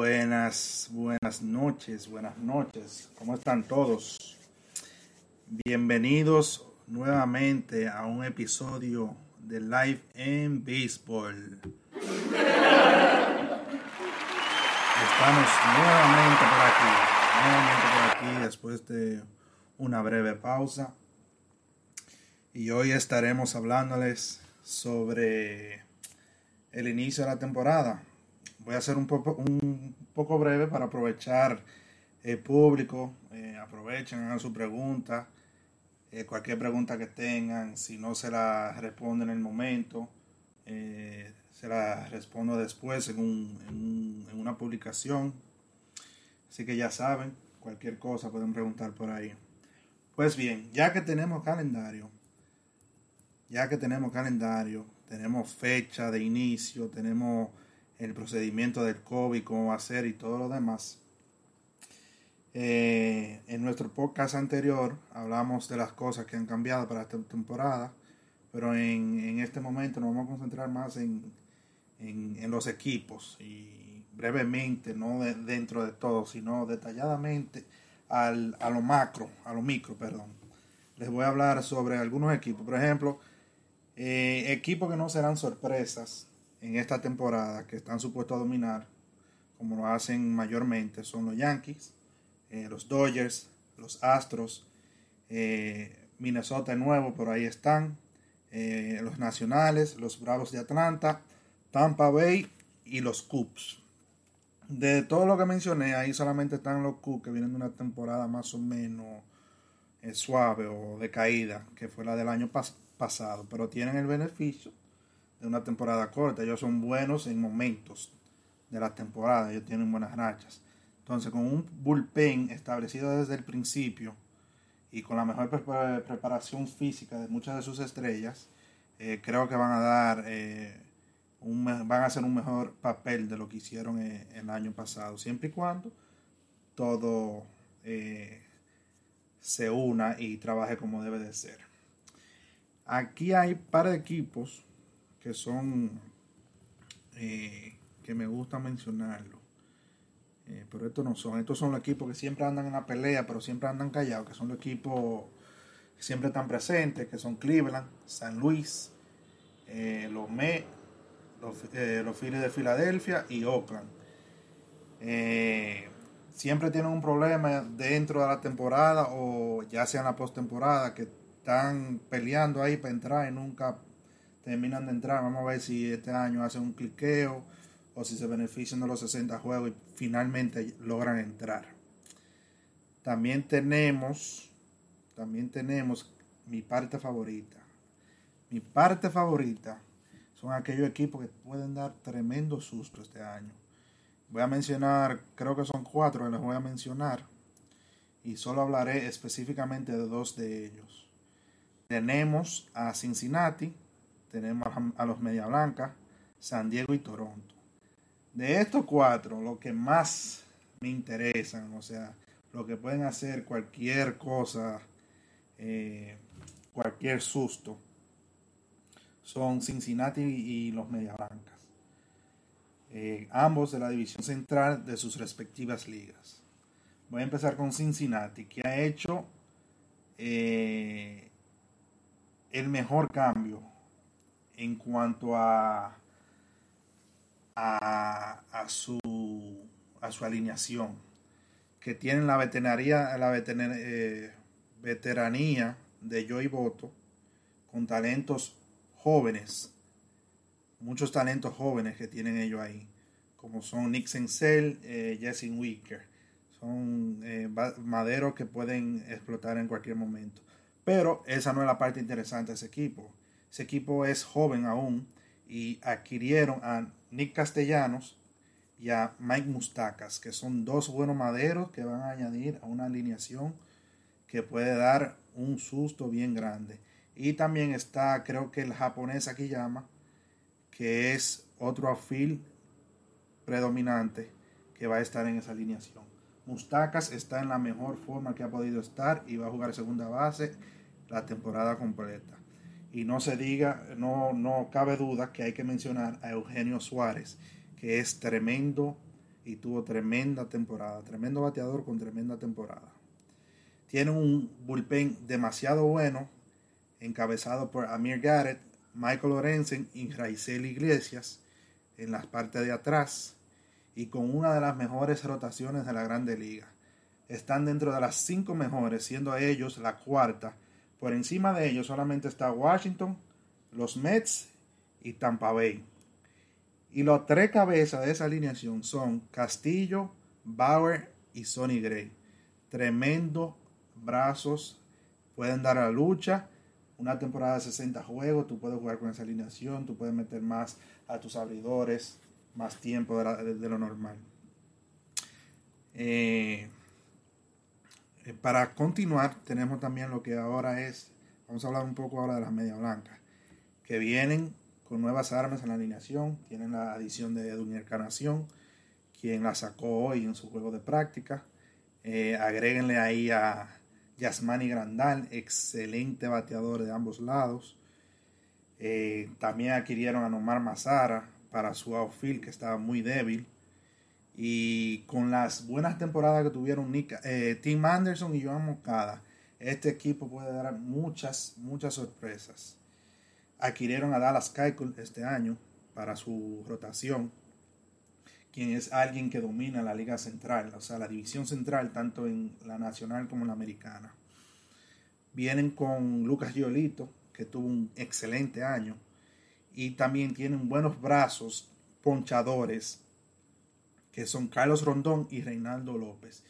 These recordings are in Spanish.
Buenas, buenas noches, buenas noches. ¿Cómo están todos? Bienvenidos nuevamente a un episodio de Live en Baseball. Estamos nuevamente por aquí, nuevamente por aquí después de una breve pausa. Y hoy estaremos hablándoles sobre el inicio de la temporada. Voy a ser un poco, un poco breve para aprovechar el público. Eh, aprovechen, hagan su pregunta. Eh, cualquier pregunta que tengan, si no se la respondo en el momento, eh, se la respondo después en, un, en, una publicación. Así que ya saben, cualquier cosa pueden preguntar por ahí. Pues bien, ya que tenemos calendario, ya que tenemos calendario, tenemos fecha de inicio, tenemos el procedimiento del COVID, cómo va a ser y todo lo demás. Eh, en nuestro podcast anterior hablamos de las cosas que han cambiado para esta temporada, pero en, este momento nos vamos a concentrar más en, en, los equipos y brevemente, no dentro de todo, sino detalladamente al, a lo macro, a lo micro, perdón. Les voy a hablar sobre algunos equipos. Por ejemplo, eh, equipos que no serán sorpresas en esta temporada, que están supuestos a dominar, como lo hacen mayormente, son los Yankees, eh, los Dodgers, los Astros, eh, Minnesota nuevo, por ahí están, los Nacionales, los Bravos de Atlanta, Tampa Bay y los Cubs. De todo lo que mencioné, ahí solamente están los Cubs que vienen de una temporada más o menos suave o de caída, que fue la del año pasado pasado, pero tienen el beneficio de una temporada corta. Ellos son buenos en momentos de la temporada, ellos tienen buenas rachas. Entonces, con un bullpen establecido desde el principio y con la mejor preparación física de muchas de sus estrellas, eh, creo que van a dar eh, un, van a hacer un mejor papel de lo que hicieron eh, el año pasado, siempre y cuando todo se una y trabaje como debe de ser. Aquí hay par de equipos que son eh, que me gusta mencionarlo. Eh, pero estos no son. Estos son los equipos que siempre andan en la pelea, pero siempre andan callados, que son los equipos que siempre están presentes, que son Cleveland, San Luis, eh, los Me, los, los Phillies de Filadelfia y Oakland. siempre tienen un problema dentro de la temporada o ya sea en la postemporada que están peleando ahí para entrar y nunca terminan de entrar. Vamos a ver si este año hacen un cliqueo o si se benefician de los 60 juegos y finalmente logran entrar. También tenemos, también tenemos mi parte favorita. Mi parte favorita son aquellos equipos que pueden dar tremendo susto este año. Voy a mencionar, creo que son cuatro que les voy a mencionar y solo hablaré específicamente de dos de ellos. Tenemos a Cincinnati, tenemos a los Media Blanca, San Diego y Toronto. De estos cuatro, lo que más me interesan, o sea, lo que pueden hacer cualquier cosa, eh, cualquier susto, son Cincinnati y los Media Blancas. Eh, ambos de la división central de sus respectivas ligas. Voy a empezar con Cincinnati, que ha hecho eh, el mejor cambio en cuanto a, a, su, a su alineación, que tienen la veteranía, la eh, veteranía de Joey Boto, con talentos jóvenes, muchos talentos jóvenes que tienen ellos ahí, como son Nick Senzel, eh, Jesse Wicker, son eh, maderos que pueden explotar en cualquier momento. Pero esa no es la parte interesante de ese equipo. Ese equipo es joven aún y adquirieron a Nick Castellanos y a Mike Mustacas, que son dos buenos maderos que van a añadir a una alineación que puede dar un susto bien grande. Y también está, creo que el japonés aquí llama, que es otro afil predominante que va a estar en esa alineación. Mustacas está en la mejor forma que ha podido estar y va a jugar segunda base la temporada completa. Y no se diga, no, no cabe duda que hay que mencionar a Eugenio Suárez, que es tremendo y tuvo tremenda temporada, tremendo bateador con tremenda temporada. Tiene un bullpen demasiado bueno, encabezado por Amir Garrett, Michael Lorenzen y Raizel Iglesias en las partes de atrás y con una de las mejores rotaciones de la Grande Liga. Están dentro de las cinco mejores, siendo ellos la cuarta. Por encima de ellos solamente está Washington, los Mets y Tampa Bay. Y los tres cabezas de esa alineación son Castillo, Bauer y Sonny Gray. Tremendo brazos, pueden dar la lucha. Una temporada de 60 juegos, tú puedes jugar con esa alineación, tú puedes meter más a tus abridores, más tiempo de, lo normal. Eh, eh, para continuar, tenemos también lo que ahora es, vamos a hablar un poco ahora de las media blancas, que vienen con nuevas armas en la alineación. Tienen la adición de Edwin Encarnación, quien la sacó hoy en su juego de práctica. Eh, agréguenle ahí a Yasmani Grandal, excelente bateador de ambos lados. Eh, también adquirieron a Nomar Mazara para su outfield, que estaba muy débil. Y con las buenas temporadas que tuvieron eh, Tim Anderson y Joan Mocada, este equipo puede dar muchas, muchas sorpresas adquirieron a Dallas Keuchel este año para su rotación, quien es alguien que domina la liga central, o sea, la división central, tanto en la nacional como en la americana. Vienen con Lucas Giolito, que tuvo un excelente año, y también tienen buenos brazos ponchadores, que son Carlos Rondón y Reinaldo López,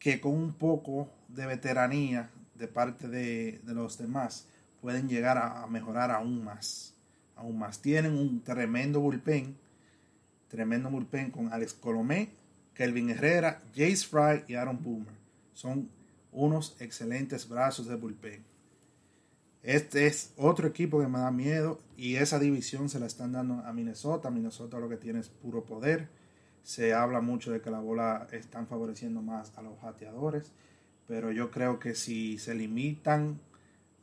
que con un poco de veteranía de parte de, de los demás, pueden llegar a, mejorar aún más. Aún más. Tienen un tremendo bullpen. Tremendo bullpen con Alex Colomé, Kelvin Herrera, Jace Fry y Aaron Boomer. Son unos excelentes brazos de bullpen. Este es otro equipo que me da miedo y esa división se la están dando a Minnesota. Minnesota lo que tiene es puro poder. Se habla mucho de que la bola están favoreciendo más a los bateadores, pero yo creo que si se limitan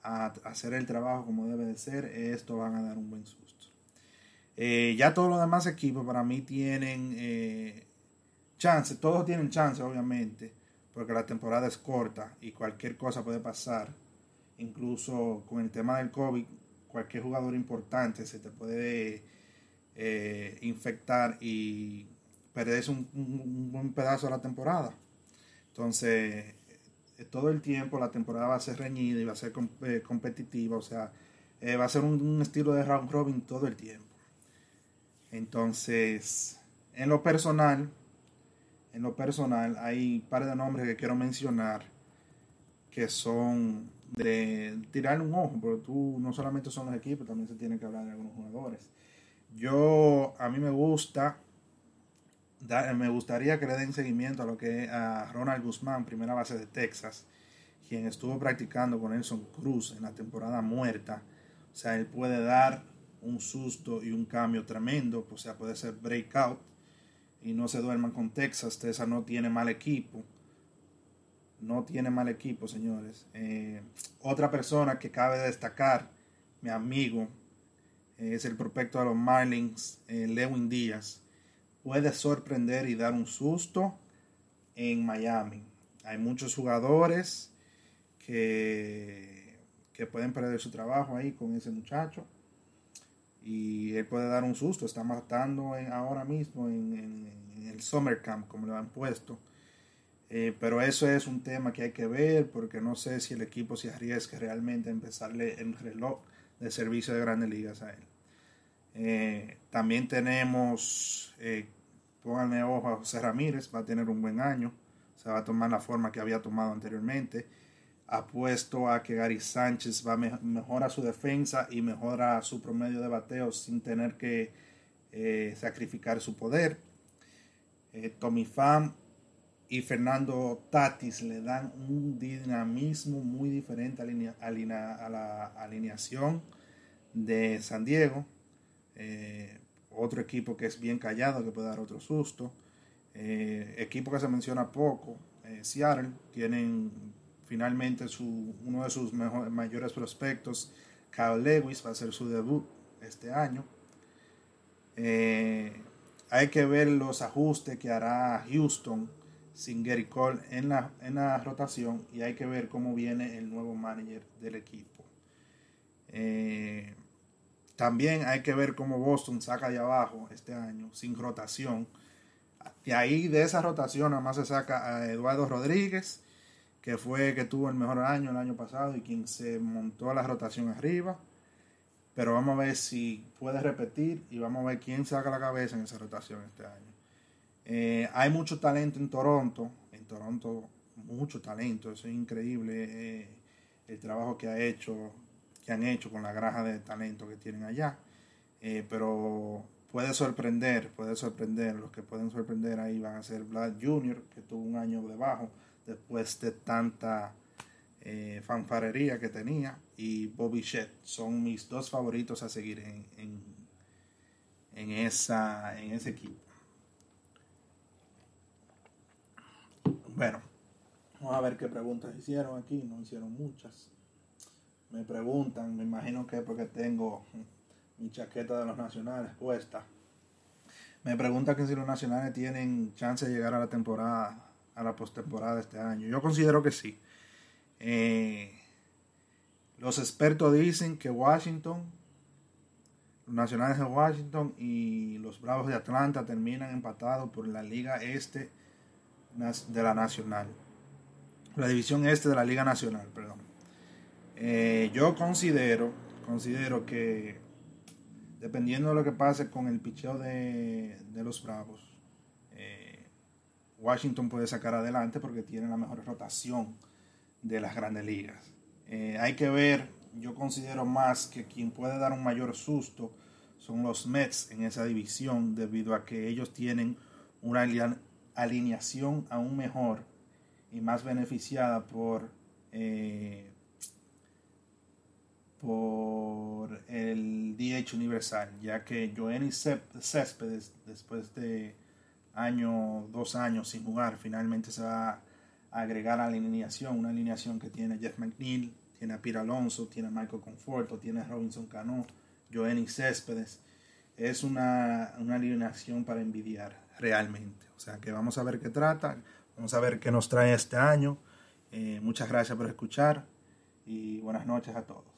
a hacer el trabajo como debe de ser, esto van a dar un buen susto. Eh, ya todos los demás equipos para mí tienen eh, chance, todos tienen chance obviamente, porque la temporada es corta y cualquier cosa puede pasar. Incluso con el tema del COVID, cualquier jugador importante se te puede eh, infectar y perderse un, un, buen pedazo de la temporada. Entonces, eh, todo el tiempo la temporada va a ser reñida y va a ser eh, competitiva, o sea, eh, va a ser un, estilo de round robin todo el tiempo. Entonces, en lo personal, en lo personal, hay un par de nombres que quiero mencionar que son de tirar un ojo, porque tú no solamente son los equipos, también se tiene que hablar de algunos jugadores. Yo, a mí me gusta me gustaría que le den seguimiento a lo que a Ronald Guzmán, primera base de Texas, quien estuvo practicando con Nelson Cruz en la temporada muerta. O sea, él puede dar un susto y un cambio tremendo, o sea, puede ser breakout y no se duerman con Texas. Texas no tiene mal equipo. No tiene mal equipo, señores. Eh, otra persona que cabe destacar, mi amigo, es el prospecto de los Marlins, eh, Lewin Díaz puede sorprender y dar un susto en Miami. Hay muchos jugadores que, que pueden perder su trabajo ahí con ese muchacho. Y él puede dar un susto. Está matando ahora mismo en, el Summer Camp, como lo han puesto. Eh, pero eso es un tema que hay que ver porque no sé si el equipo se arriesga realmente a empezarle el reloj de servicio de grandes ligas a él. Eh, también tenemos eh, Pónganle ojo a José Ramírez, va a tener un buen año, se va a tomar la forma que había tomado anteriormente. Apuesto a que Gary Sánchez va a mejorar su defensa y mejora su promedio de bateo sin tener que eh, sacrificar su poder. Eh, Tommy Pham y Fernando Tatis le dan un dinamismo muy diferente a, la alineación de San Diego. Eh, otro equipo que es bien callado, que puede dar otro susto. Eh, equipo que se menciona poco, eh, Seattle, tienen finalmente su, uno de sus mayores prospectos, Kyle Lewis, va a hacer su debut este año. Eh, hay que ver los ajustes que hará Houston sin Gary Cole en la, en la rotación y hay que ver cómo viene el nuevo manager del equipo. También hay que ver cómo Boston saca de abajo este año sin rotación. De ahí de esa rotación nada más se saca a Eduardo Rodríguez, que fue que tuvo el mejor año el año pasado y quien se montó la rotación arriba. Pero vamos a ver si puede repetir y vamos a ver quién saca la cabeza en esa rotación este año. Eh, hay mucho talento en Toronto. En Toronto, mucho talento. Eso es increíble eh, el trabajo que ha hecho, que han hecho con la graja de talento que tienen allá. Eh, pero puede sorprender, puede sorprender. Los que pueden sorprender ahí van a ser Vlad Jr., que tuvo un año debajo después de tanta eh, fanfarería que tenía, y Bobby Shett. Son mis dos favoritos a seguir en, en, esa, en ese equipo. Bueno, vamos a ver qué preguntas hicieron aquí. No hicieron muchas. Me preguntan, me imagino que porque tengo mi chaqueta de los nacionales puesta. Me preguntan si los nacionales tienen chance de llegar a la temporada, a la postemporada este año. Yo considero que sí. Eh, los expertos dicen que Washington, los nacionales de Washington y los Bravos de Atlanta terminan empatados por la Liga Este de la Nacional. La división Este de la Liga Nacional, perdón. Eh, yo considero, considero que dependiendo de lo que pase con el picheo de, los Bravos, eh, Washington puede sacar adelante porque tiene la mejor rotación de las grandes ligas. Eh, hay que ver, yo considero más que quien puede dar un mayor susto son los Mets en esa división debido a que ellos tienen una alineación aún mejor y más beneficiada por por el DH universal, ya que Joenny Céspedes, después de año, dos años sin jugar, finalmente se va agregar a la alineación, una alineación que tiene Jeff McNeil, tiene a Pira Alonso, tiene a Michael Conforto, tiene a Robinson Cano, Joenny Céspedes. Es una, alineación para envidiar realmente. O sea que vamos a ver qué trata, vamos a ver qué nos trae este año. Eh, muchas gracias por escuchar y buenas noches a todos.